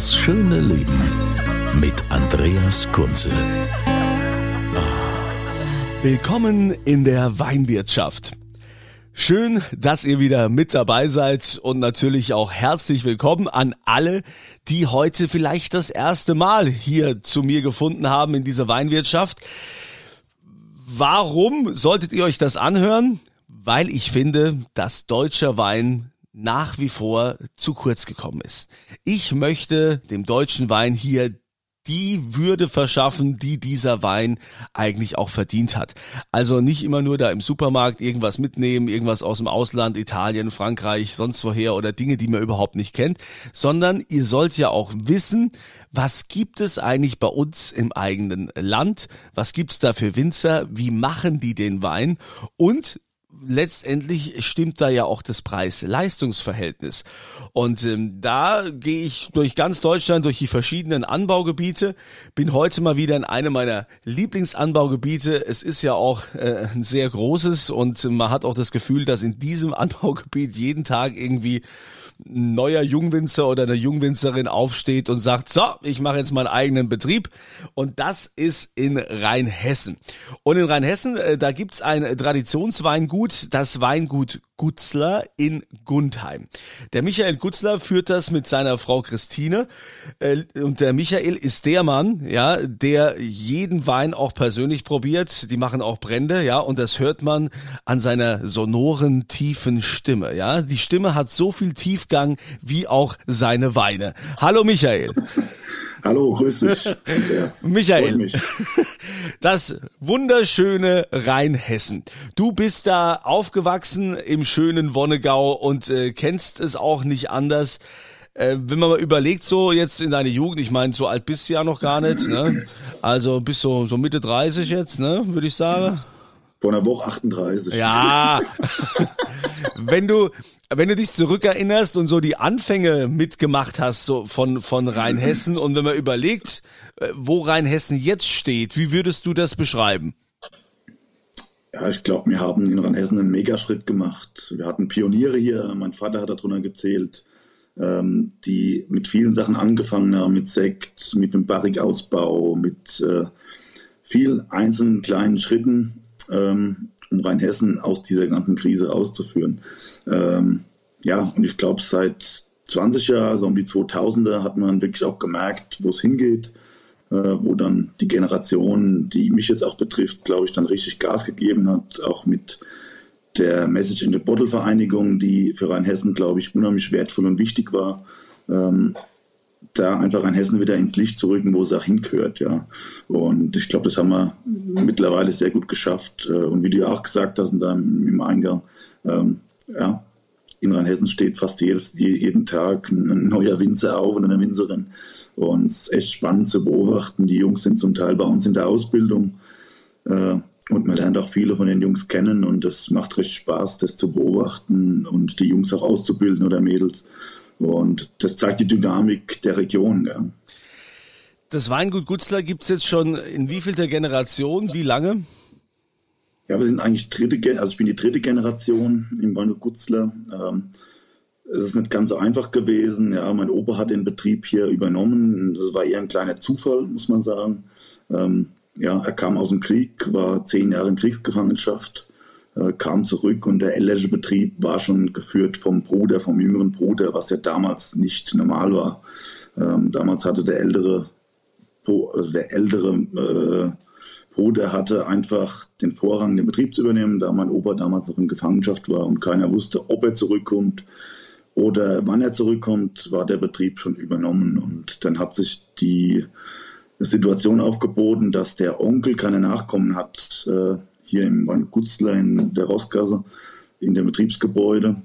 Das schöne Leben mit Andreas Kunze. Willkommen in der Weinwirtschaft. Schön, dass ihr wieder mit dabei seid und natürlich auch herzlich willkommen an alle, die heute vielleicht das erste Mal hier zu mir gefunden haben in dieser Weinwirtschaft. Warum solltet ihr euch das anhören? Weil ich finde, dass deutscher Wein nach wie vor zu kurz gekommen ist. Ich möchte dem deutschen Wein hier die Würde verschaffen, die dieser Wein eigentlich auch verdient hat. Also nicht immer nur da im Supermarkt irgendwas mitnehmen, irgendwas aus dem Ausland, Italien, Frankreich, sonst woher oder Dinge, die man überhaupt nicht kennt, sondern ihr sollt ja auch wissen, was gibt es eigentlich bei uns im eigenen Land? Was gibt's da für Winzer? Wie machen die den Wein? Und letztendlich stimmt da ja auch das Preis-Leistungs-Verhältnis. Und ähm, da gehe ich durch ganz Deutschland, durch die verschiedenen Anbaugebiete, bin heute mal wieder in einem meiner Lieblingsanbaugebiete. Es ist ja auch äh, ein sehr großes und man hat auch das Gefühl, dass in diesem Anbaugebiet jeden Tag irgendwie ein neuer Jungwinzer oder eine Jungwinzerin aufsteht und sagt, so, ich mache jetzt meinen eigenen Betrieb. Und das ist in Rheinhessen. Und in Rheinhessen, äh, da gibt's ein Traditionsweingut, das Weingut Gutzler in Gundheim. Der Michael Gutzler führt das mit seiner Frau Christine äh, und der Michael ist der Mann, ja, der jeden Wein auch persönlich probiert. Die machen auch Brände, ja, und das hört man an seiner sonoren tiefen Stimme, ja. Die Stimme hat so viel Tiefgang wie auch seine Weine. Hallo Michael. Hallo, grüß dich. Andreas. Michael, das wunderschöne Rheinhessen. Du bist da aufgewachsen im schönen Wonnegau und äh, kennst es auch nicht anders. Äh, wenn man mal überlegt, so jetzt in deine Jugend, ich meine, so alt bist du ja noch gar nicht, ne? Also bis so, so Mitte 30 jetzt, ne, würde ich sagen. Vor einer Woche 38. Ja. wenn du, wenn du dich zurückerinnerst und so die Anfänge mitgemacht hast so von, von Rheinhessen und wenn man überlegt, äh, wo Rheinhessen jetzt steht, wie würdest du das beschreiben? Ja, ich glaube, wir haben in Rheinhessen einen Megaschritt gemacht. Wir hatten Pioniere hier, mein Vater hat darunter gezählt, ähm, die mit vielen Sachen angefangen haben, mit Sekt, mit dem Barrikausbau, mit äh, vielen einzelnen kleinen Schritten. Ähm, um Rheinhessen aus dieser ganzen Krise rauszuführen. Ähm, ja, und ich glaube, seit 20 Jahren, so um die 2000er, hat man wirklich auch gemerkt, wo es hingeht, äh, wo dann die Generation, die mich jetzt auch betrifft, glaube ich, dann richtig Gas gegeben hat, auch mit der Message in the Bottle Vereinigung, die für Rheinhessen, glaube ich, unheimlich wertvoll und wichtig war. Ähm, da einfach Rheinhessen wieder ins Licht zu rücken, wo es auch hingehört, ja. Und ich glaube, das haben wir mittlerweile sehr gut geschafft. Äh, und wie du auch gesagt hast in deinem, im Eingang, ähm, ja, in Rheinhessen steht fast jedes, jeden Tag ein neuer Winzer auf und eine Winzerin. Und es ist echt spannend zu beobachten. Die Jungs sind zum Teil bei uns in der Ausbildung. Äh, und man lernt auch viele von den Jungs kennen und es macht recht Spaß, das zu beobachten und die Jungs auch auszubilden oder Mädels. Und das zeigt die Dynamik der Region. Ja. Das Weingut Gutzler gibt es jetzt schon in wievielter Generation? Wie lange? Ja, wir sind eigentlich dritte, also ich bin die dritte Generation im Weingut Gutzler. Ähm, es ist nicht ganz so einfach gewesen. Ja, mein Opa hat den Betrieb hier übernommen. Das war eher ein kleiner Zufall, muss man sagen. Ähm, ja, er kam aus dem Krieg, war zehn Jahre in Kriegsgefangenschaft äh, kam zurück und der Ellersche Betrieb war schon geführt vom Bruder, vom jüngeren Bruder, was ja damals nicht normal war. Ähm, damals hatte der ältere, also der ältere äh, Bruder hatte einfach den Vorrang, den Betrieb zu übernehmen, da mein Opa damals noch in Gefangenschaft war und keiner wusste, ob er zurückkommt. oder wann er zurückkommt, war der Betrieb schon übernommen. Und dann hat sich die Situation aufgeboten, dass der Onkel keine Nachkommen hat, äh, hier im Gutzler in der Rossgasse, in dem Betriebsgebäude.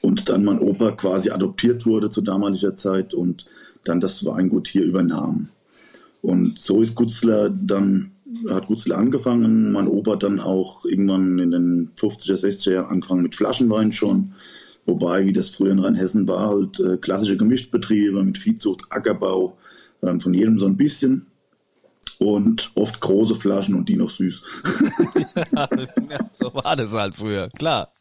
Und dann mein Opa quasi adoptiert wurde zu damaliger Zeit und dann das Weingut hier übernahm. Und so ist Gutzler dann, hat Gutzler angefangen, mein Opa dann auch irgendwann in den 50er, 60er Jahren angefangen mit Flaschenwein schon. Wobei, wie das früher in Rheinhessen war, halt äh, klassische Gemischtbetriebe mit Viehzucht, Ackerbau, äh, von jedem so ein bisschen. Und oft große Flaschen und die noch süß. ja, so war das halt früher, klar.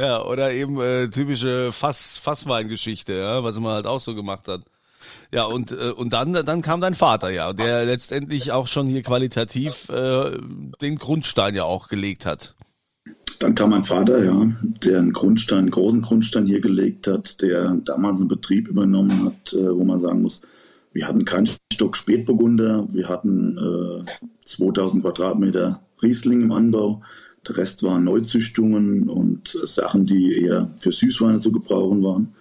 Ja, oder eben äh, typische Fass, Fassweingeschichte, ja, was man halt auch so gemacht hat. Ja, und, äh, und dann, dann kam dein Vater, ja, der letztendlich auch schon hier qualitativ äh, den Grundstein ja auch gelegt hat. Dann kam mein Vater, ja, der einen Grundstein, einen großen Grundstein hier gelegt hat, der damals einen Betrieb übernommen hat, äh, wo man sagen muss, wir hatten keinen Stock Spätburgunder, wir hatten äh, 2000 Quadratmeter Riesling im Anbau, der Rest waren Neuzüchtungen und Sachen, die eher für Süßweine zu gebrauchen waren.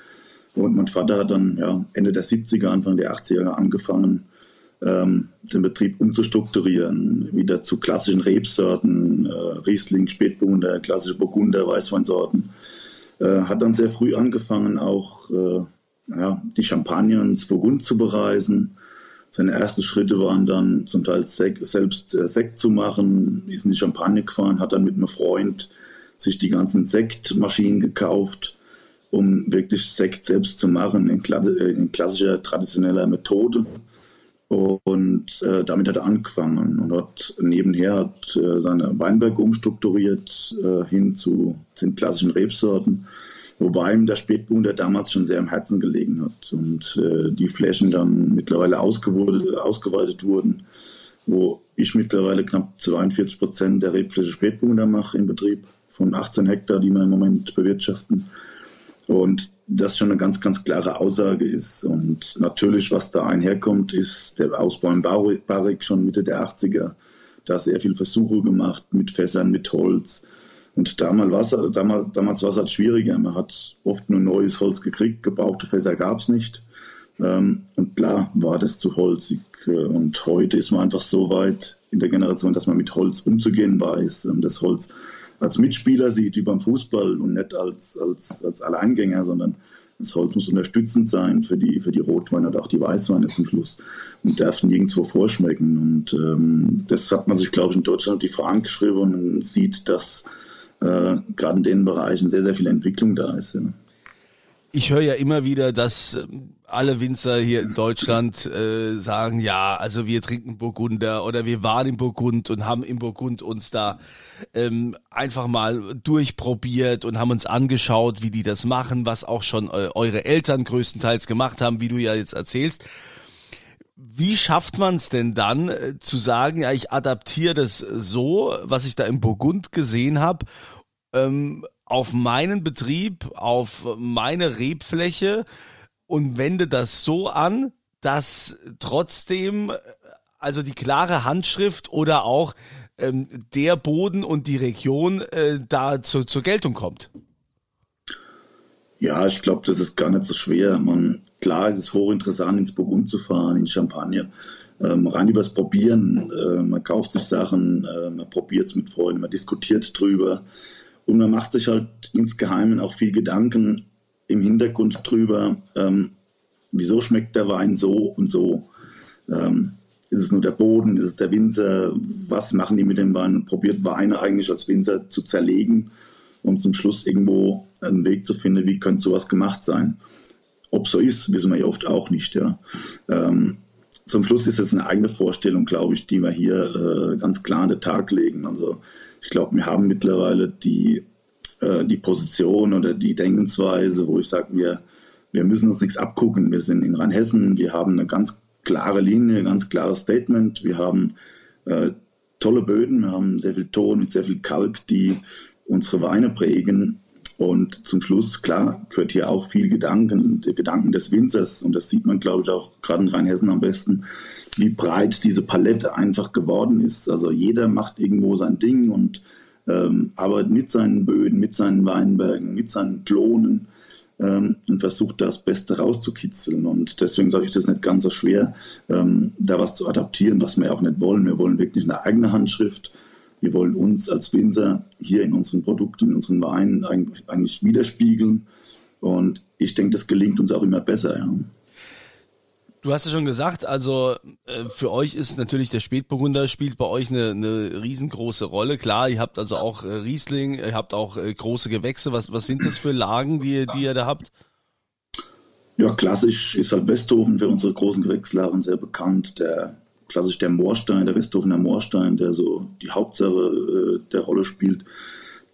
Und mein Vater hat dann ja, Ende der 70er, Anfang der 80er angefangen, ähm, den Betrieb umzustrukturieren, wieder zu klassischen Rebsorten, äh, Riesling, Spätburgunder, klassische Burgunder, Weißweinsorten. Äh, hat dann sehr früh angefangen, auch äh, ja, die Champagner ins Burgund zu bereisen. Seine ersten Schritte waren dann zum Teil Sek selbst äh, Sekt zu machen, ist in die Champagne gefahren, hat dann mit einem Freund sich die ganzen Sektmaschinen gekauft um wirklich Sekt selbst zu machen in, in klassischer traditioneller Methode. Und äh, damit hat er angefangen und hat nebenher hat, äh, seine Weinberge umstrukturiert äh, hin zu den klassischen Rebsorten, wobei ihm der Spätburgunder damals schon sehr am Herzen gelegen hat und äh, die Flächen dann mittlerweile ausgeweitet wurden, wo ich mittlerweile knapp 42 Prozent der Rebfläche Spätburgunder mache im Betrieb von 18 Hektar, die wir im Moment bewirtschaften. Und das schon eine ganz, ganz klare Aussage ist. Und natürlich, was da einherkommt, ist der Ausbau in Barrik schon Mitte der 80er. Da sehr viel Versuche gemacht mit Fässern, mit Holz. Und damals war es damals, damals war halt schwieriger. Man hat oft nur neues Holz gekriegt, gebrauchte Fässer gab es nicht. Ähm, und klar war das zu holzig. Und heute ist man einfach so weit in der Generation, dass man mit Holz umzugehen weiß. Und das Holz als Mitspieler sieht, wie beim Fußball und nicht als, als, als Alleingänger, sondern das Holz muss unterstützend sein für die, für die Rotweine oder auch die Weißweine zum Schluss und darf nirgendwo vorschmecken. Und ähm, das hat man sich, glaube ich, in Deutschland die Fahnen geschrieben und sieht, dass äh, gerade in den Bereichen sehr, sehr viel Entwicklung da ist. Ja. Ich höre ja immer wieder, dass ähm, alle Winzer hier in Deutschland äh, sagen, ja, also wir trinken Burgunder oder wir waren im Burgund und haben im Burgund uns da ähm, einfach mal durchprobiert und haben uns angeschaut, wie die das machen, was auch schon äh, eure Eltern größtenteils gemacht haben, wie du ja jetzt erzählst. Wie schafft man es denn dann äh, zu sagen, ja, ich adaptiere das so, was ich da im Burgund gesehen habe, ähm, auf meinen Betrieb, auf meine Rebfläche und wende das so an, dass trotzdem also die klare Handschrift oder auch ähm, der Boden und die Region äh, da zu, zur Geltung kommt. Ja, ich glaube, das ist gar nicht so schwer. Man, klar ist es hochinteressant, ins Burgund zu fahren, in Champagne. Ähm, rein übers Probieren. Äh, man kauft sich Sachen, äh, man probiert es mit Freunden, man diskutiert drüber. Und man macht sich halt insgeheim auch viel Gedanken, im Hintergrund drüber, ähm, wieso schmeckt der Wein so und so. Ähm, ist es nur der Boden, ist es der Winzer, was machen die mit dem Wein? Probiert Weine eigentlich als Winzer zu zerlegen, um zum Schluss irgendwo einen Weg zu finden, wie könnte sowas gemacht sein. Ob so ist, wissen wir ja oft auch nicht. Ja. Ähm, zum Schluss ist es eine eigene Vorstellung, glaube ich, die wir hier äh, ganz klar an den Tag legen. Also ich glaube, wir haben mittlerweile die äh, die Position oder die Denkensweise, wo ich sage, wir, wir müssen uns nichts abgucken. Wir sind in Rheinhessen, wir haben eine ganz klare Linie, ein ganz klares Statement. Wir haben äh, tolle Böden, wir haben sehr viel Ton mit sehr viel Kalk, die unsere Weine prägen. Und zum Schluss, klar, gehört hier auch viel Gedanken, der Gedanken des Winzers. Und das sieht man, glaube ich, auch gerade in Rheinhessen am besten, wie breit diese Palette einfach geworden ist. Also jeder macht irgendwo sein Ding und ähm, aber mit seinen Böden, mit seinen Weinbergen, mit seinen Klonen. ähm, und versucht das Beste rauszukitzeln. Und deswegen sage ich das nicht ganz so schwer, ähm, da was zu adaptieren, was wir auch nicht wollen. Wir wollen wirklich eine eigene Handschrift. Wir wollen uns als Winzer hier in unseren Produkten, in unseren Weinen eigentlich, eigentlich widerspiegeln. Und ich denke, das gelingt uns auch immer besser. Ja. Du hast ja schon gesagt, also äh, für euch ist natürlich der Spätburgunder spielt bei euch eine, eine riesengroße Rolle. Klar, ihr habt also auch äh, Riesling, ihr habt auch äh, große Gewächse. Was, was sind das für Lagen, die, die ihr da habt? Ja, klassisch ist halt Westhofen für unsere großen Gewächslagen sehr bekannt. Der klassisch der Moorstein, der Westhofener Moorstein, der so die Hauptsache der Rolle spielt.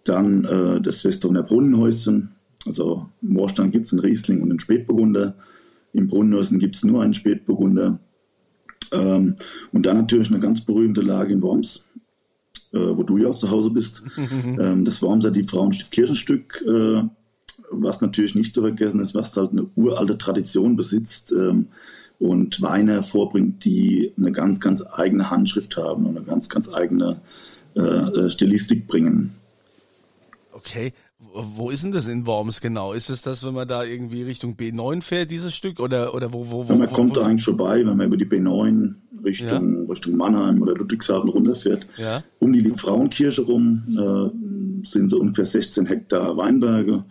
Dann äh, das Westhofener Brunnenhäuschen. Also Moorstein gibt es in Riesling und in Spätburgunder. Im Brunnenhäusen gibt es nur einen Spätburgunder. Ähm, und dann natürlich eine ganz berühmte Lage in Worms, äh, wo du ja auch zu Hause bist. ähm, das Wormser die Frauenstift Kirchenstück, äh, was natürlich nicht zu vergessen ist, was halt eine uralte Tradition besitzt ähm, und Weine hervorbringt, die eine ganz, ganz eigene Handschrift haben und eine ganz, ganz eigene äh, äh Stilistik bringen. Okay, wo ist denn das in Worms genau? Ist es das, wenn man da irgendwie Richtung B9 fährt, dieses Stück? Oder, oder wo, wo, wo? Ja, man wo, kommt wo, da eigentlich vorbei, wenn man über die B9 Richtung, ja. Richtung Mannheim oder Ludwigshafen runterfährt. Ja. Um die Liebfrauenkirche rum äh, sind so ungefähr 16 Hektar Weinberge,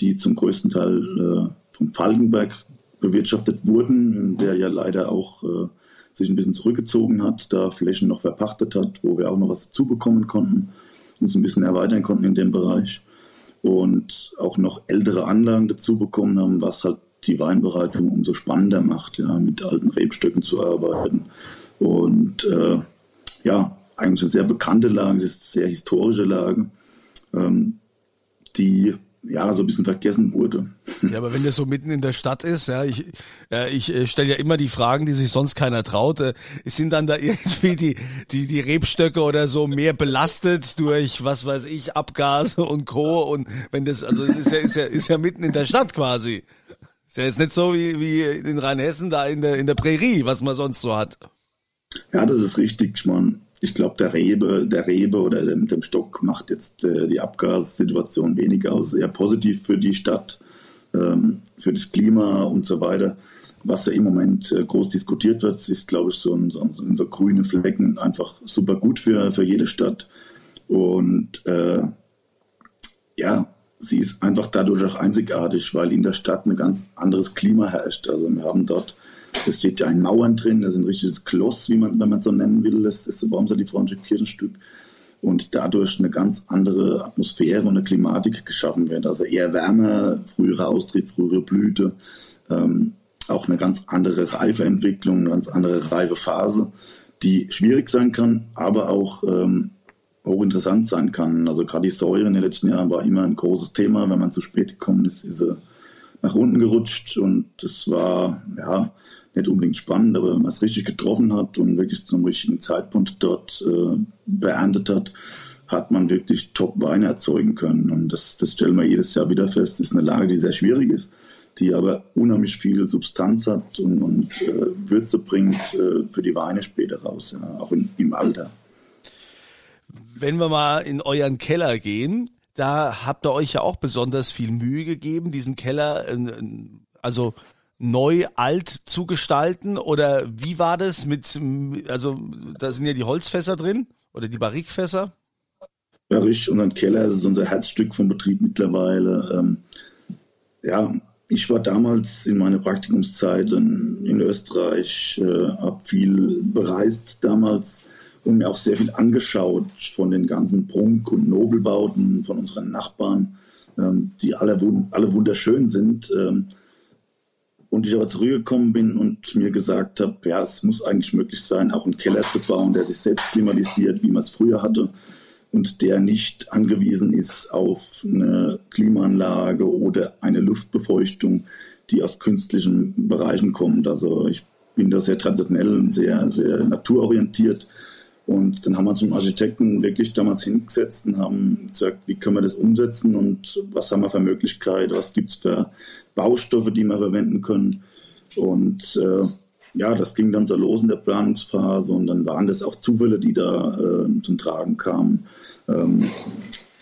die zum größten Teil äh, vom Falkenberg bewirtschaftet wurden, der ja leider auch äh, sich ein bisschen zurückgezogen hat, da Flächen noch verpachtet hat, wo wir auch noch was dazu bekommen konnten, uns ein bisschen erweitern konnten in dem Bereich und auch noch ältere Anlagen dazu bekommen haben, was halt die Weinbereitung umso spannender macht, ja, mit alten Rebstöcken zu arbeiten. Und äh, ja, eigentlich eine sehr bekannte Lage, es ist eine sehr historische Lage, ähm, die ja, so ein bisschen vergessen wurde. Ja, aber wenn das so mitten in der Stadt ist, ja, ich, ja, ich äh, stelle ja immer die Fragen, die sich sonst keiner traut. Äh, sind dann da irgendwie die, die, die Rebstöcke oder so mehr belastet durch, was weiß ich, Abgase und Co. Und wenn das, also es ist ja, ist ja, ist ja mitten in der Stadt quasi. Ist ja jetzt nicht so wie, wie in Rheinhessen da in der, in der Prärie, was man sonst so hat. Ja, das ist richtig. Ich meine, ich glaube, der Rebe, der Rebe oder dem, dem Stock macht jetzt äh, die Abgassituation weniger aus, eher positiv für die Stadt, ähm, für das Klima und so weiter. Was ja im Moment äh, groß diskutiert wird, ist, glaube ich, so, ein, so, ein, so grüne Flecken einfach super gut für, für jede Stadt. Und äh, ja, sie ist einfach dadurch auch einzigartig, weil in der Stadt ein ganz anderes Klima herrscht. Also wir haben dort es steht ja in Mauern drin, das ist ein richtiges Kloss, wie man, wenn man so nennen will. Das ist so die Frauenstück Kirchenstück. Und dadurch eine ganz andere Atmosphäre und eine Klimatik geschaffen wird. Also eher wärmer, frühere Austrieb, frühere Blüte, ähm, auch eine ganz andere Reifeentwicklung, eine ganz andere Reifephase, die schwierig sein kann, aber auch ähm, hochinteressant sein kann. Also gerade die Säure in den letzten Jahren war immer ein großes Thema. Wenn man zu spät gekommen ist, ist sie nach unten gerutscht und das war, ja, nicht unbedingt spannend, aber wenn man es richtig getroffen hat und wirklich zum richtigen Zeitpunkt dort äh, beerntet hat, hat man wirklich Top-Weine erzeugen können. Und das, das stellen wir jedes Jahr wieder fest. Ist eine Lage, die sehr schwierig ist, die aber unheimlich viel Substanz hat und, und äh, Würze bringt äh, für die Weine später raus, ja, auch in, im Alter. Wenn wir mal in euren Keller gehen, da habt ihr euch ja auch besonders viel Mühe gegeben, diesen Keller, äh, also neu alt zu gestalten oder wie war das mit, also da sind ja die Holzfässer drin oder die Barrikfässer? Ja, richtig, unser Keller ist unser Herzstück vom Betrieb mittlerweile. Ähm, ja, ich war damals in meiner Praktikumszeit in, in Österreich, äh, habe viel bereist damals und mir auch sehr viel angeschaut von den ganzen Prunk- und Nobelbauten von unseren Nachbarn, ähm, die alle, alle wunderschön sind. Ähm, und ich aber zurückgekommen bin und mir gesagt habe, ja, es muss eigentlich möglich sein, auch einen Keller zu bauen, der sich selbst klimatisiert, wie man es früher hatte und der nicht angewiesen ist auf eine Klimaanlage oder eine Luftbefeuchtung, die aus künstlichen Bereichen kommt. Also ich bin da sehr traditionell und sehr, sehr naturorientiert. Und dann haben wir uns mit dem Architekten wirklich damals hingesetzt und haben gesagt, wie können wir das umsetzen und was haben wir für Möglichkeiten, was gibt es für Baustoffe, die wir verwenden können. Und äh, ja, das ging dann so los in der Planungsphase und dann waren das auch Zufälle, die da äh, zum Tragen kamen. Ähm,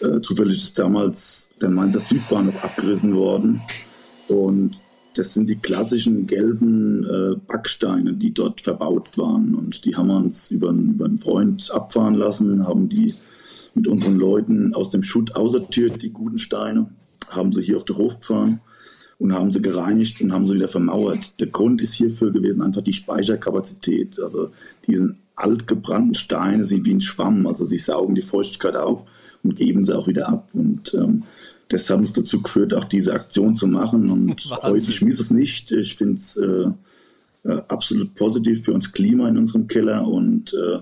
äh, zufällig ist damals der Mainzer Südbahnhof abgerissen worden Und das sind die klassischen gelben äh, Backsteine, die dort verbaut waren. Und die haben wir uns über, über einen Freund abfahren lassen, haben die mit unseren Leuten aus dem Schutt ausortiert, die guten Steine, haben sie hier auf den Hof gefahren und haben sie gereinigt und haben sie wieder vermauert. Der Grund ist hierfür gewesen einfach die Speicherkapazität. Also diesen altgebrannten Steine sind wie ein Schwamm, also sie saugen die Feuchtigkeit auf und geben sie auch wieder ab. Und ähm, das hat uns dazu geführt, auch diese Aktion zu machen. Und heute, ich miss es nicht. Ich finde es äh, äh, absolut positiv für uns Klima in unserem Keller und äh,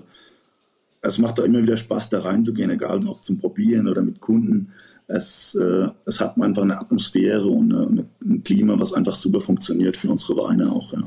es macht auch immer wieder Spaß, da reinzugehen, egal ob zum Probieren oder mit Kunden es, äh, es hat einfach eine Atmosphäre und eine, ein Klima, was einfach super funktioniert für unsere Weine auch. Ja.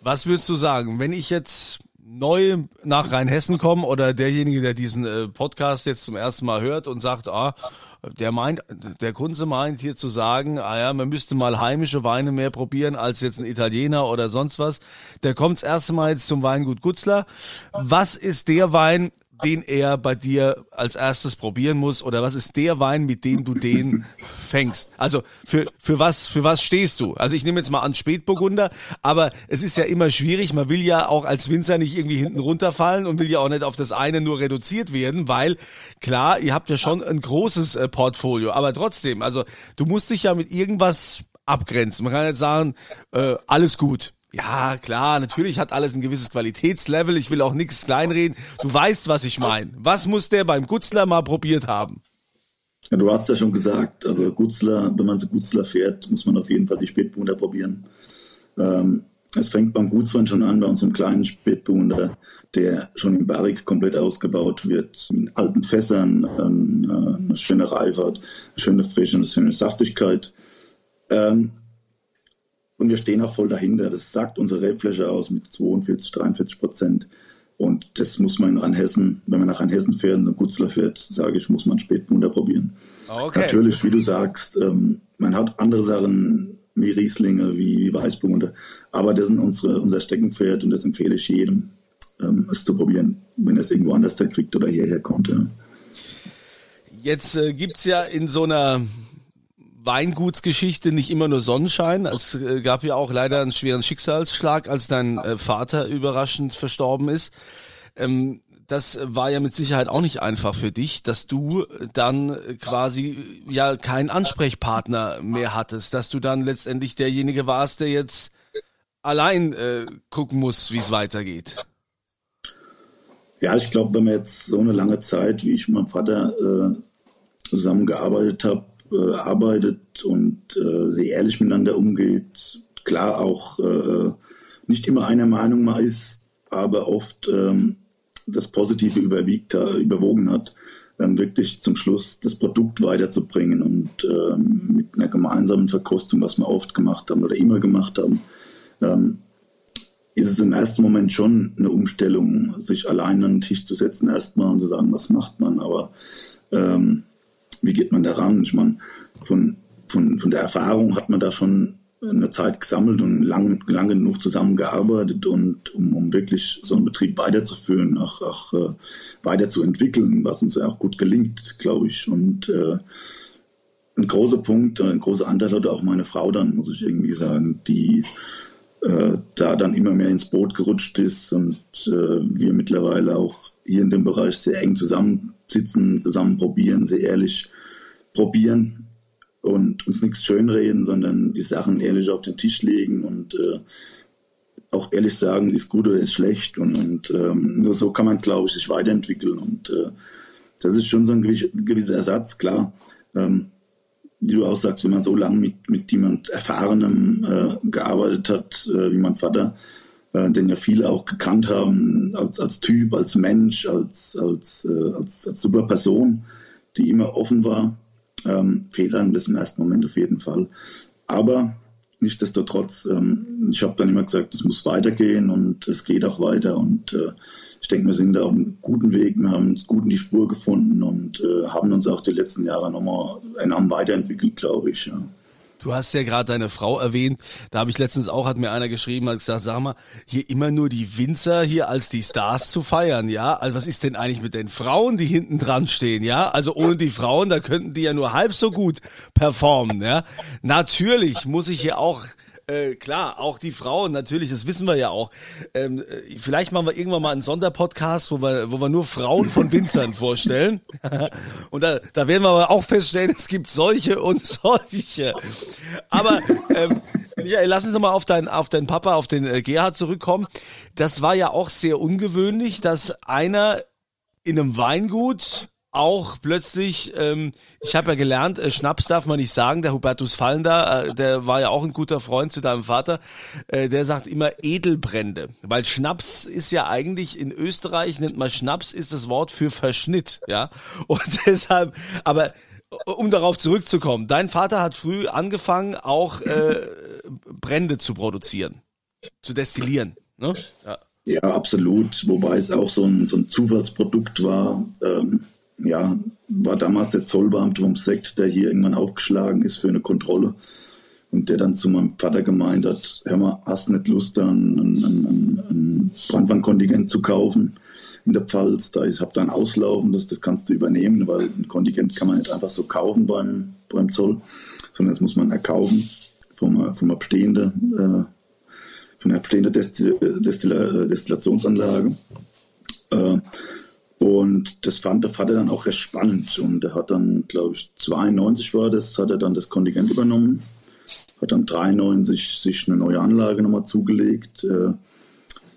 Was würdest du sagen, wenn ich jetzt neu nach Rheinhessen komme oder derjenige, der diesen äh, Podcast jetzt zum ersten Mal hört und sagt, ah, der meint, der Kunze meint hier zu sagen, ah ja, man müsste mal heimische Weine mehr probieren als jetzt ein Italiener oder sonst was. Der kommt das erste Mal jetzt zum Weingut Gutzler. Was ist der Wein, den er bei dir als erstes probieren muss oder was ist der Wein, mit dem du den fängst? Also für, für was, für was stehst du? Also ich nehme jetzt mal an Spätburgunder, aber es ist ja immer schwierig. Man will ja auch als Winzer nicht irgendwie hinten runterfallen und will ja auch nicht auf das eine nur reduziert werden, weil klar, ihr habt ja schon ein großes äh, Portfolio, aber trotzdem, also du musst dich ja mit irgendwas abgrenzen. Man kann jetzt sagen, äh, alles gut. Ja, klar, natürlich hat alles ein gewisses Qualitätslevel. Ich will auch nichts kleinreden. Du weißt, was ich meine. Was muss der beim Gutzler mal probiert haben? Ja, du hast ja schon gesagt, also Gutzler, wenn man so Gutzler fährt, muss man auf jeden Fall die Spätburgunder probieren. Ähm, es fängt beim Gutswein schon an, bei unserem kleinen Spätburgunder, der schon im Barrik komplett ausgebaut wird, mit alten Fässern, ähm, äh, eine schöne Reife eine schöne Frische, eine schöne Saftigkeit. Ähm, und wir stehen auch voll dahinter. Das sagt unsere Rebfläche aus mit 42, 43 Prozent. Und das muss man in Rheinhessen, wenn man nach Rheinhessen fährt und so Gutzler fährt, sage ich, muss man Spätburgunder probieren. Okay. Natürlich, wie du sagst, ähm, man hat andere Sachen wie Rieslinge, wie, wie Weißburgunder. Aber das sind unsere, unser Steckenpferd und das empfehle ich jedem, ähm, es zu probieren, wenn er es irgendwo anders kriegt oder hierher kommt. Ja. Jetzt äh, es ja in so einer Weingutsgeschichte nicht immer nur Sonnenschein. Es äh, gab ja auch leider einen schweren Schicksalsschlag, als dein äh, Vater überraschend verstorben ist. Ähm, das war ja mit Sicherheit auch nicht einfach für dich, dass du dann quasi ja keinen Ansprechpartner mehr hattest, dass du dann letztendlich derjenige warst, der jetzt allein äh, gucken muss, wie es weitergeht. Ja, ich glaube, wenn man jetzt so eine lange Zeit, wie ich mit meinem Vater äh, zusammengearbeitet habe, äh, arbeitet und äh, sehr ehrlich miteinander umgeht. Klar auch äh, nicht immer einer Meinung mal ist, aber oft ähm, das Positive überwiegt, überwogen hat, dann wirklich zum Schluss das Produkt weiterzubringen und ähm, mit einer gemeinsamen Verkostung, was wir oft gemacht haben oder immer gemacht haben, ähm, ist es im ersten Moment schon eine Umstellung, sich allein an den Tisch zu setzen erstmal und zu sagen, was macht man, aber ähm, wie geht man daran? Ich meine, von, von, von der Erfahrung hat man da schon eine Zeit gesammelt und lang, lange genug zusammengearbeitet und um, um wirklich so einen Betrieb weiterzuführen, auch, auch äh, weiterzuentwickeln, was uns ja auch gut gelingt, glaube ich. Und äh, ein großer Punkt, ein großer Anteil hatte auch meine Frau dann, muss ich irgendwie sagen, die äh, da dann immer mehr ins Boot gerutscht ist und äh, wir mittlerweile auch hier in dem Bereich sehr eng zusammensitzen, zusammen probieren, sehr ehrlich probieren und uns nichts schönreden, sondern die Sachen ehrlich auf den Tisch legen und äh, auch ehrlich sagen, ist gut oder ist schlecht und, und ähm, nur so kann man, glaube ich, sich weiterentwickeln und äh, das ist schon so ein gewisser Ersatz, klar. Ähm, wie du auch sagst, wenn man so lange mit, mit jemand Erfahrenem äh, gearbeitet hat, äh, wie mein Vater, äh, den ja viele auch gekannt haben, als, als Typ, als Mensch, als, als, äh, als, als super Person, die immer offen war, ähm, das im ersten Moment auf jeden Fall. Aber nichtsdestotrotz, ähm, ich habe dann immer gesagt, es muss weitergehen und es geht auch weiter und äh, ich denke, wir sind da auf einem guten Weg. Wir haben uns gut in die Spur gefunden und äh, haben uns auch die letzten Jahre nochmal enorm weiterentwickelt, glaube ich. Ja. Du hast ja gerade deine Frau erwähnt. Da habe ich letztens auch, hat mir einer geschrieben, hat gesagt, sag mal, hier immer nur die Winzer hier als die Stars zu feiern, ja? Also was ist denn eigentlich mit den Frauen, die hinten dran stehen, ja? Also ohne die Frauen, da könnten die ja nur halb so gut performen, ja? Natürlich muss ich hier auch äh, klar, auch die Frauen, natürlich, das wissen wir ja auch. Ähm, äh, vielleicht machen wir irgendwann mal einen Sonderpodcast, wo wir, wo wir nur Frauen von Winzern vorstellen. und da, da werden wir aber auch feststellen, es gibt solche und solche. Aber ähm, ja, lass uns mal auf deinen auf deinen Papa, auf den äh, Gerhard zurückkommen. Das war ja auch sehr ungewöhnlich, dass einer in einem Weingut auch plötzlich, ähm, ich habe ja gelernt, äh, Schnaps darf man nicht sagen, der Hubertus Fallender, äh, der war ja auch ein guter Freund zu deinem Vater, äh, der sagt immer Edelbrände, weil Schnaps ist ja eigentlich in Österreich, nennt man Schnaps, ist das Wort für Verschnitt, ja, und deshalb, aber um darauf zurückzukommen, dein Vater hat früh angefangen, auch äh, Brände zu produzieren, zu destillieren, ne? Ja. Ja, absolut. Wobei es auch so ein, so ein Zufallsprodukt war. Ähm, ja, war damals der Zollbeamte vom Sekt, der hier irgendwann aufgeschlagen ist für eine Kontrolle und der dann zu meinem Vater gemeint hat, hör mal, hast nicht Lust, da ein, ein, ein Brandwandkontingent zu kaufen in der Pfalz? Da ist, hab da ein Auslaufen, das, das kannst du übernehmen, weil ein Kontingent kann man nicht einfach so kaufen beim, beim Zoll, sondern das muss man erkaufen vom, vom abstehenden, äh, von der abstehenden Destil Destillationsanlage. Äh, und das fand der Vater dann auch recht spannend. Und er hat dann, glaube ich, 92 war das, hat er dann das Kontingent übernommen. Hat dann 93 sich eine neue Anlage nochmal zugelegt äh,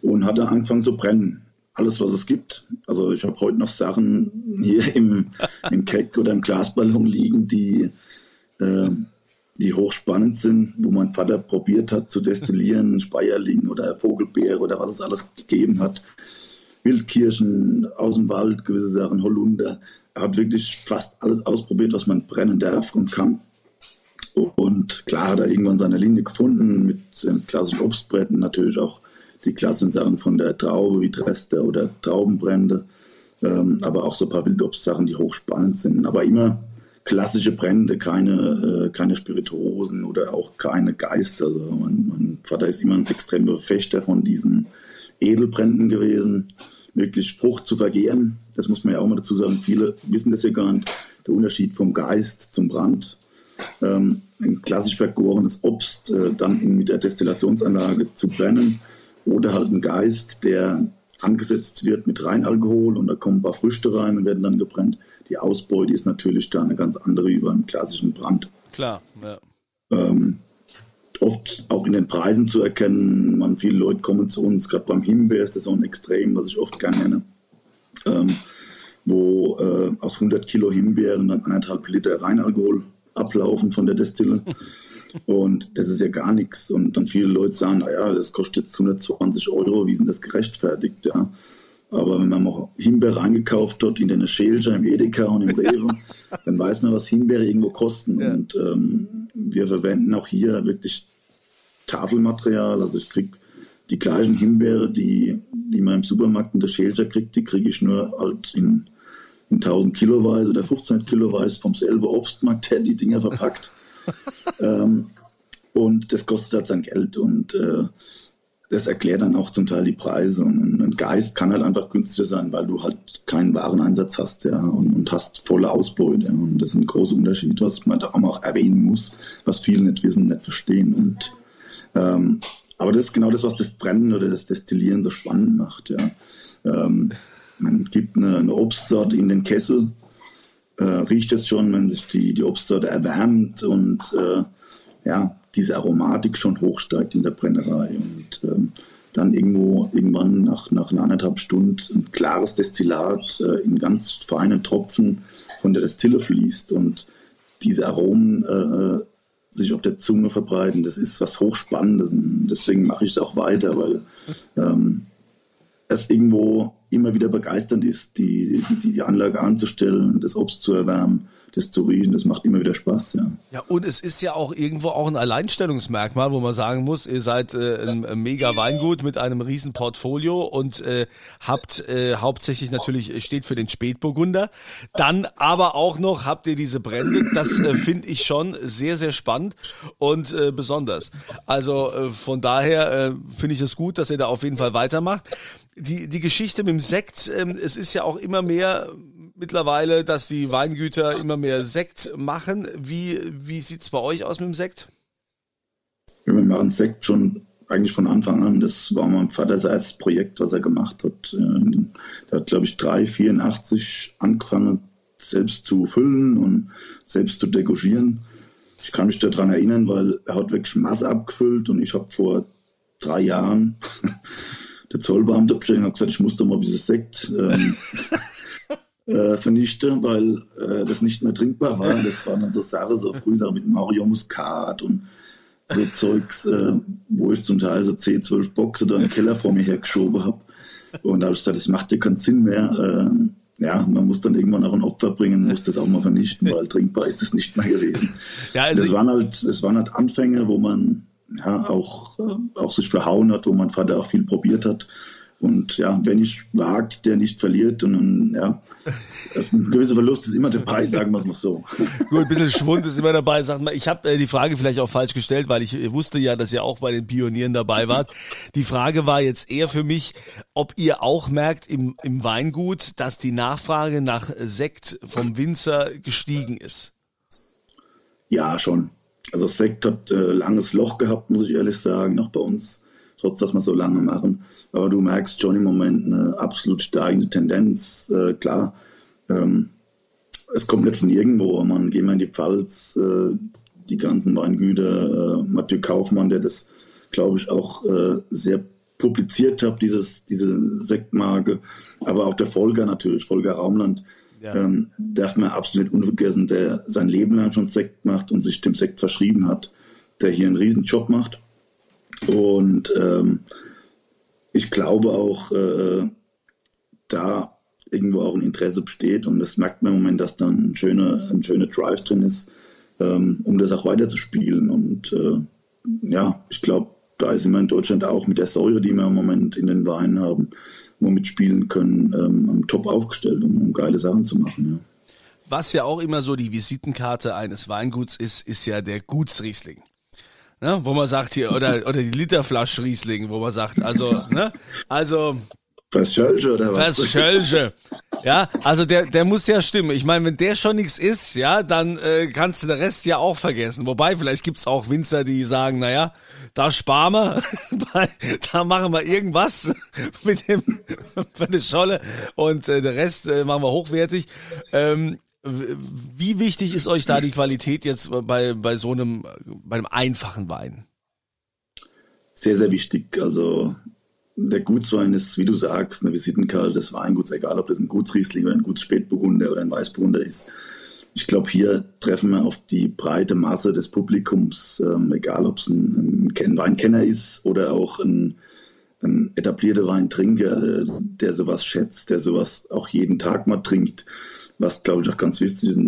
und hat dann angefangen zu brennen. Alles, was es gibt. Also ich habe heute noch Sachen hier im, im Keck oder im Glasballon liegen, die, äh, die hochspannend sind, wo mein Vater probiert hat zu destillieren, Speierling oder Vogelbeere oder was es alles gegeben hat. Wildkirschen aus dem Wald, gewisse Sachen, Holunder. Er hat wirklich fast alles ausprobiert, was man brennen darf und kann. Und klar hat er irgendwann seine Linie gefunden mit klassischen Obstbretten, natürlich auch die klassischen Sachen von der Traube wie Dresde oder Traubenbrände, ähm, aber auch so ein paar Wildobstsachen, die hochspannend sind. Aber immer klassische Brände, keine, äh, keine Spirituosen oder auch keine Geister. Also mein, mein Vater ist immer ein extremer Verfechter von diesen Edelbränden gewesen, wirklich Frucht zu vergehren. Das muss man ja auch mal dazu sagen. Viele wissen das ja gar nicht. Der Unterschied vom Geist zum Brand. Ähm, ein klassisch vergorenes Obst äh, dann mit der Destillationsanlage zu brennen oder halt ein Geist, der angesetzt wird mit Reinalkohol und da kommen ein paar Früchte rein und werden dann gebrannt. Die Ausbeute ist natürlich da eine ganz andere über einen klassischen Brand. Klar, ja. Ähm, oft auch in den Preisen zu erkennen. Man, viele Leute kommen zu uns, gerade beim Himbeer ist das so ein Extrem, was ich oft gerne nenne, ähm, wo äh, aus 100 Kilo Himbeeren dann anderthalb Liter Reinalkohol ablaufen von der Destille. Und das ist ja gar nichts. Und dann viele Leute sagen, naja, das kostet jetzt 120 Euro, wie sind das gerechtfertigt? Ja? Aber wenn man mal Himbeere eingekauft hat in der Schälscher, im Edeka und im Rewe, dann weiß man, was Himbeere irgendwo kosten. Ja. Und ähm, wir verwenden auch hier wirklich Tafelmaterial. Also ich kriege die gleichen Himbeere, die, die man im Supermarkt in der Schälscher kriegt, die kriege ich nur halt in, in 1000 Kiloweise oder 15 Kiloweise vom selben Obstmarkt, der die Dinger verpackt. ähm, und das kostet halt sein Geld. Und äh, das erklärt dann auch zum Teil die Preise. Und ein Geist kann halt einfach günstiger sein, weil du halt keinen Wareneinsatz hast, ja, und, und hast volle Ausbeute. Und das ist ein großer Unterschied, was man da auch erwähnen muss, was viele nicht wissen, nicht verstehen. Und ähm, aber das ist genau das, was das Brennen oder das Destillieren so spannend macht, ja. Ähm, man gibt eine, eine, Obstsorte in den Kessel, äh, riecht es schon, wenn sich die, die Obstsorte erwärmt und äh, ja, diese Aromatik schon hochsteigt in der Brennerei und ähm, dann irgendwo irgendwann nach, nach anderthalb Stunden ein klares Destillat äh, in ganz feinen Tropfen von der Destille fließt und diese Aromen äh, sich auf der Zunge verbreiten. Das ist was Hochspannendes und deswegen mache ich es auch weiter, weil ähm, es irgendwo immer wieder begeisternd ist, die, die, die Anlage anzustellen, das Obst zu erwärmen, das zu riechen, das macht immer wieder Spaß, ja. Ja, und es ist ja auch irgendwo auch ein Alleinstellungsmerkmal, wo man sagen muss, ihr seid äh, ein, mega Weingut mit einem riesen Portfolio und äh, habt äh, hauptsächlich natürlich äh, steht für den Spätburgunder. Dann aber auch noch habt ihr diese Brände, das äh, finde ich schon sehr, sehr spannend und äh, besonders. Also äh, von daher äh, finde ich es gut, dass ihr da auf jeden Fall weitermacht. Die, die Geschichte mit dem Sekt, ähm, es ist ja auch immer mehr mittlerweile, dass die Weingüter immer mehr Sekt machen. Wie, wie sieht's bei euch aus mit dem Sekt? Wir machen Sekt schon eigentlich von Anfang an. Das war mein Vater sein erstes Projekt, was er gemacht hat. Äh, der hat, glaube ich, 3,84 angefangen, selbst zu füllen und selbst zu degogieren. Ich kann mich daran erinnern, weil er hat wirklich Masse abgefüllt und ich habe vor drei Jahren der Zollbeamte bestellt und gesagt, ich muss doch mal dieses Sekt ähm, äh, vernichte, weil äh, das nicht mehr trinkbar war. Das waren dann so Sachen, so früh mit Mario Muscat und so Zeugs, äh, wo ich zum Teil so 10, 12 Boxen da im Keller vor mir hergeschoben habe. Und da habe ich gesagt, das macht ja keinen Sinn mehr. Äh, ja, man muss dann irgendwann auch ein Opfer bringen, muss das auch mal vernichten, weil trinkbar ist das nicht mehr gewesen. Ja, also das waren halt, das waren halt Anfänge, wo man ja auch, äh, auch sich verhauen hat, wo mein Vater auch viel probiert hat. Und ja, wenn ich wagt, der nicht verliert. Und dann, ja, das ist ein gewisser Verlust ist immer dabei, sagen wir es mal so. Gut, ein bisschen Schwund ist immer dabei. Sagt mal, ich habe äh, die Frage vielleicht auch falsch gestellt, weil ich wusste ja, dass ihr auch bei den Pionieren dabei wart. Die Frage war jetzt eher für mich, ob ihr auch merkt im, im Weingut, dass die Nachfrage nach Sekt vom Winzer gestiegen ist. Ja, schon. Also Sekt hat äh, langes Loch gehabt, muss ich ehrlich sagen, auch bei uns trotz dass wir so lange machen. Aber du merkst schon im Moment eine absolut steigende Tendenz. Äh, klar, ähm, es kommt nicht von irgendwo. Man geht mal in die Pfalz, äh, die ganzen Weingüter, äh, Mathieu Kaufmann, der das, glaube ich, auch äh, sehr publiziert hat, dieses, diese Sektmarke. Aber auch der Volker natürlich, Volker Raumland. Ja. Ähm, darf man absolut unvergessen, der sein Leben lang schon Sekt macht und sich dem Sekt verschrieben hat, der hier einen riesen Job macht und ähm, ich glaube auch, äh, da irgendwo auch ein Interesse besteht und das merkt man im Moment, dass da ein schöner, ein schöner Drive drin ist, ähm, um das auch weiterzuspielen. Und äh, ja, ich glaube, da ist immer in Deutschland auch mit der Säure, die wir im Moment in den Weinen haben, wo wir mitspielen können, ähm, top aufgestellt, um, um geile Sachen zu machen. Ja. Was ja auch immer so die Visitenkarte eines Weinguts ist, ist ja der Gutsriesling ne, wo man sagt hier, oder, oder die Literflasche Riesling, wo man sagt, also, ne, also. Verschölche oder was? Verschölche. Ja, also der, der muss ja stimmen. Ich meine, wenn der schon nichts ist, ja, dann äh, kannst du den Rest ja auch vergessen. Wobei, vielleicht gibt's auch Winzer, die sagen, naja, da sparen wir, da machen wir irgendwas mit dem für eine Scholle und äh, der Rest äh, machen wir hochwertig. Ähm, wie wichtig ist euch da die Qualität jetzt bei, bei so einem, bei einem einfachen Wein? Sehr, sehr wichtig. Also der Gutswein ist, wie du sagst, eine Visitenkarte des Weinguts, egal ob das ein Gutsriesling oder ein Gutsspätburgunder oder ein Weißburgunder ist. Ich glaube, hier treffen wir auf die breite Masse des Publikums, ähm, egal ob es ein, ein Weinkenner ist oder auch ein, ein etablierter Weintrinker, der sowas schätzt, der sowas auch jeden Tag mal trinkt was glaube ich auch ganz wichtig ist,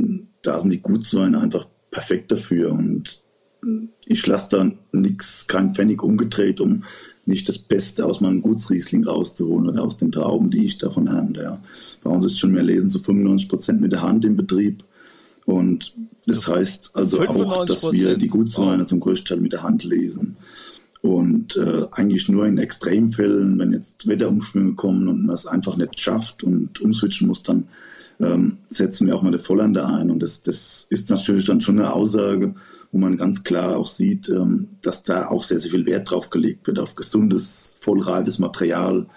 da sind die Gutsweine einfach perfekt dafür und ich lasse da nichts, kein Pfennig umgedreht, um nicht das Beste aus meinem Gutsriesling rauszuholen oder aus den Trauben, die ich davon habe. Ja. Bei uns ist schon mehr Lesen zu 95 Prozent mit der Hand im Betrieb. Und das heißt also auch, dass wir die Gutsweine zum größten Teil mit der Hand lesen. Und äh, eigentlich nur in Extremfällen, wenn jetzt Wetterumschwünge kommen und man es einfach nicht schafft und umswitchen muss, dann ähm, setzen wir auch mal eine Vollander ein. Und das, das ist natürlich dann schon eine Aussage, wo man ganz klar auch sieht, ähm, dass da auch sehr, sehr viel Wert drauf gelegt wird, auf gesundes, vollreifes Material,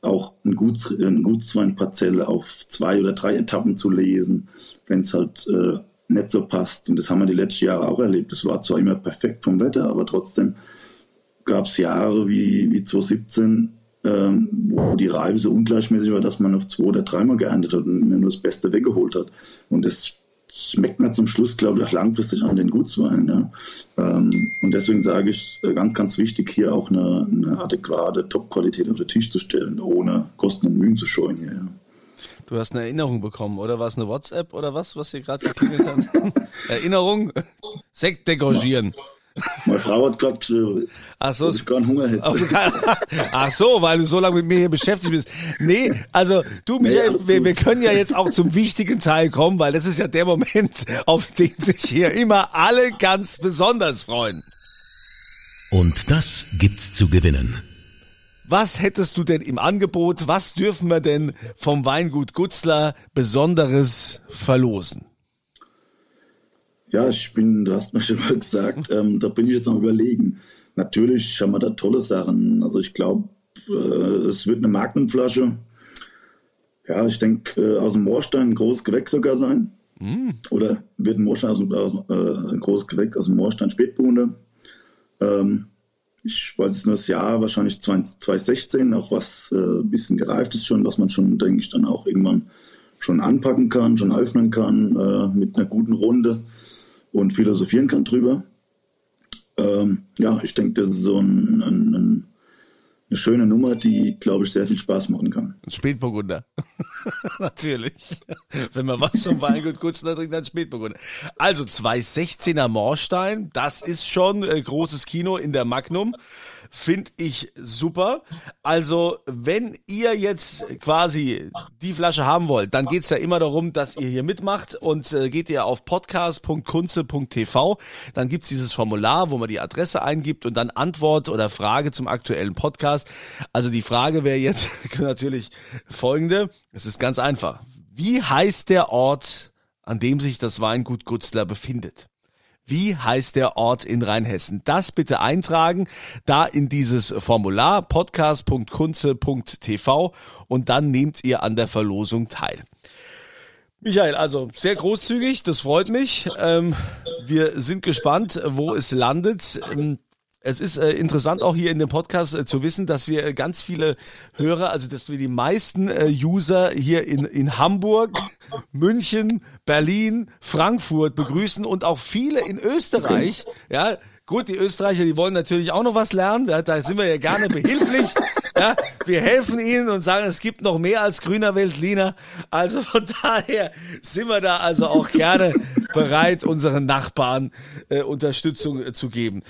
auch ein, Guts, ein Gutsweinparzelle auf zwei oder drei Etappen zu lesen, wenn es halt äh, nicht so passt. Und das haben wir die letzten Jahre auch erlebt. Es war zwar immer perfekt vom Wetter, aber trotzdem gab es Jahre wie, wie 2017, ähm, wo die Reife so ungleichmäßig war, dass man auf zwei oder dreimal geerntet hat und mir nur das Beste weggeholt hat. Und das schmeckt mir zum Schluss, glaube ich, auch langfristig an den Gutswein. Ja. Ähm, und deswegen sage ich, äh, ganz, ganz wichtig, hier auch eine, eine adäquate Top-Qualität auf den Tisch zu stellen, ohne Kosten und Mühen zu scheuen hier. Ja. Du hast eine Erinnerung bekommen, oder war es eine WhatsApp oder was, was hier gerade geklingelt hat? Erinnerung? Sekt degogieren. Meine Frau hat gerade geschrieben, Ach so, dass ich keinen Hunger hätte. Ach so, weil du so lange mit mir hier beschäftigt bist. Nee, also du, Michael, alles wir, wir können ja jetzt auch zum wichtigen Teil kommen, weil das ist ja der Moment, auf den sich hier immer alle ganz besonders freuen. Und das gibt's zu gewinnen. Was hättest du denn im Angebot? Was dürfen wir denn vom Weingut Gutzler Besonderes verlosen? Ja, ich bin, du hast mir schon mal gesagt, ähm, da bin ich jetzt am überlegen. Natürlich haben wir da tolle Sachen. Also ich glaube, äh, es wird eine Magnumflasche. Ja, ich denke, äh, aus dem Moorstein ein großes Gewächs sogar sein. Oder wird ein Moorstein aus, dem- aus, äh, ein großes Gewächs aus dem Moorstein Spätburgunder. Ähm, ich weiß jetzt nur das Jahr, wahrscheinlich 20- 2016, auch was äh, ein bisschen gereift ist schon, was man schon, denke ich, dann auch irgendwann schon anpacken kann, schon öffnen kann, äh, mit einer guten Runde und philosophieren kann drüber. Ähm, ja, ich denke, das ist so ein, ein, ein, eine schöne Nummer, die, glaube ich, sehr viel Spaß machen kann. Spätburgunder. Natürlich. Wenn man was zum Weingut Gutzler trinkt, dann Spätburgunder. Also 216er Moorstein, das ist schon äh, großes Kino in der Magnum. Finde ich super. Also, wenn ihr jetzt quasi die Flasche haben wollt, dann geht's ja immer darum, dass ihr hier mitmacht und äh, geht ihr auf podcast.kunze.tv. Dann gibt's dieses Formular, wo man die Adresse eingibt und dann Antwort oder Frage zum aktuellen Podcast. Also die Frage wäre jetzt natürlich folgende. Es ist ganz einfach. Wie heißt der Ort, an dem sich das Weingut Gutzler befindet? Wie heißt der Ort in Rheinhessen? Das bitte eintragen, da in dieses Formular podcast.kunze.tv und dann nehmt ihr an der Verlosung teil. Michael, also sehr großzügig, das freut mich. Ähm, wir sind gespannt, wo es landet. Ähm, es ist äh, interessant auch hier in dem Podcast äh, zu wissen, dass wir äh, ganz viele Hörer, also dass wir die meisten äh, User hier in, in Hamburg, München, Berlin, Frankfurt begrüßen und auch viele in Österreich. Ja, gut, die Österreicher, die wollen natürlich auch noch was lernen. Ja, da sind wir ja gerne behilflich. Ja, wir helfen ihnen und sagen, es gibt noch mehr als grüner Veltliner. Also von daher sind wir da also auch gerne bereit, unseren Nachbarn äh, Unterstützung äh, zu geben.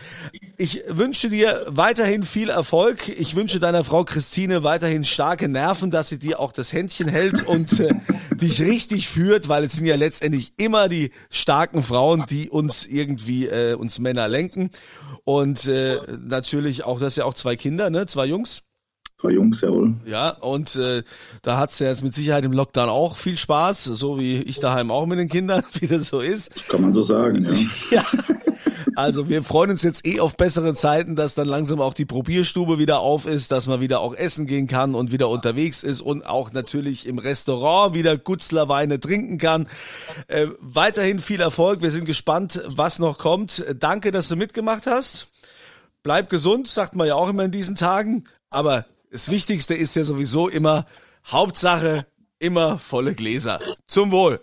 Ich wünsche dir weiterhin viel Erfolg. Ich wünsche deiner Frau Christine weiterhin starke Nerven, dass sie dir auch das Händchen hält und äh, dich richtig führt, weil es sind ja letztendlich immer die starken Frauen, die uns irgendwie äh, uns Männer lenken. Und äh, natürlich auch, das ist ja auch zwei Kinder, ne, zwei Jungs. Drei Jungs, jawohl. Ja, und äh, da hat's ja jetzt mit Sicherheit im Lockdown auch viel Spaß, so wie ich daheim auch mit den Kindern, wie das so ist. Kann man so sagen, ja. Ja. Also wir freuen uns jetzt eh auf bessere Zeiten, dass dann langsam auch die Probierstube wieder auf ist, dass man wieder auch essen gehen kann und wieder unterwegs ist und auch natürlich im Restaurant wieder Gutzler Weine trinken kann. Äh, weiterhin viel Erfolg. Wir sind gespannt, was noch kommt. Danke, dass du mitgemacht hast. Bleib gesund, sagt man ja auch immer in diesen Tagen. Aber das Wichtigste ist ja sowieso immer Hauptsache immer volle Gläser. Zum Wohl.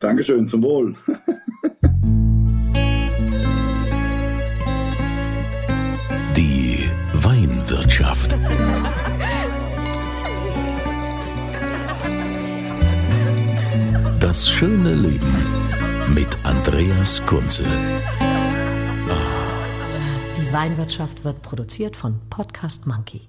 Dankeschön, zum Wohl. Die Weinwirtschaft. Das schöne Leben mit Andreas Kunze. Die Weinwirtschaft wird produziert von Podcast Monkey.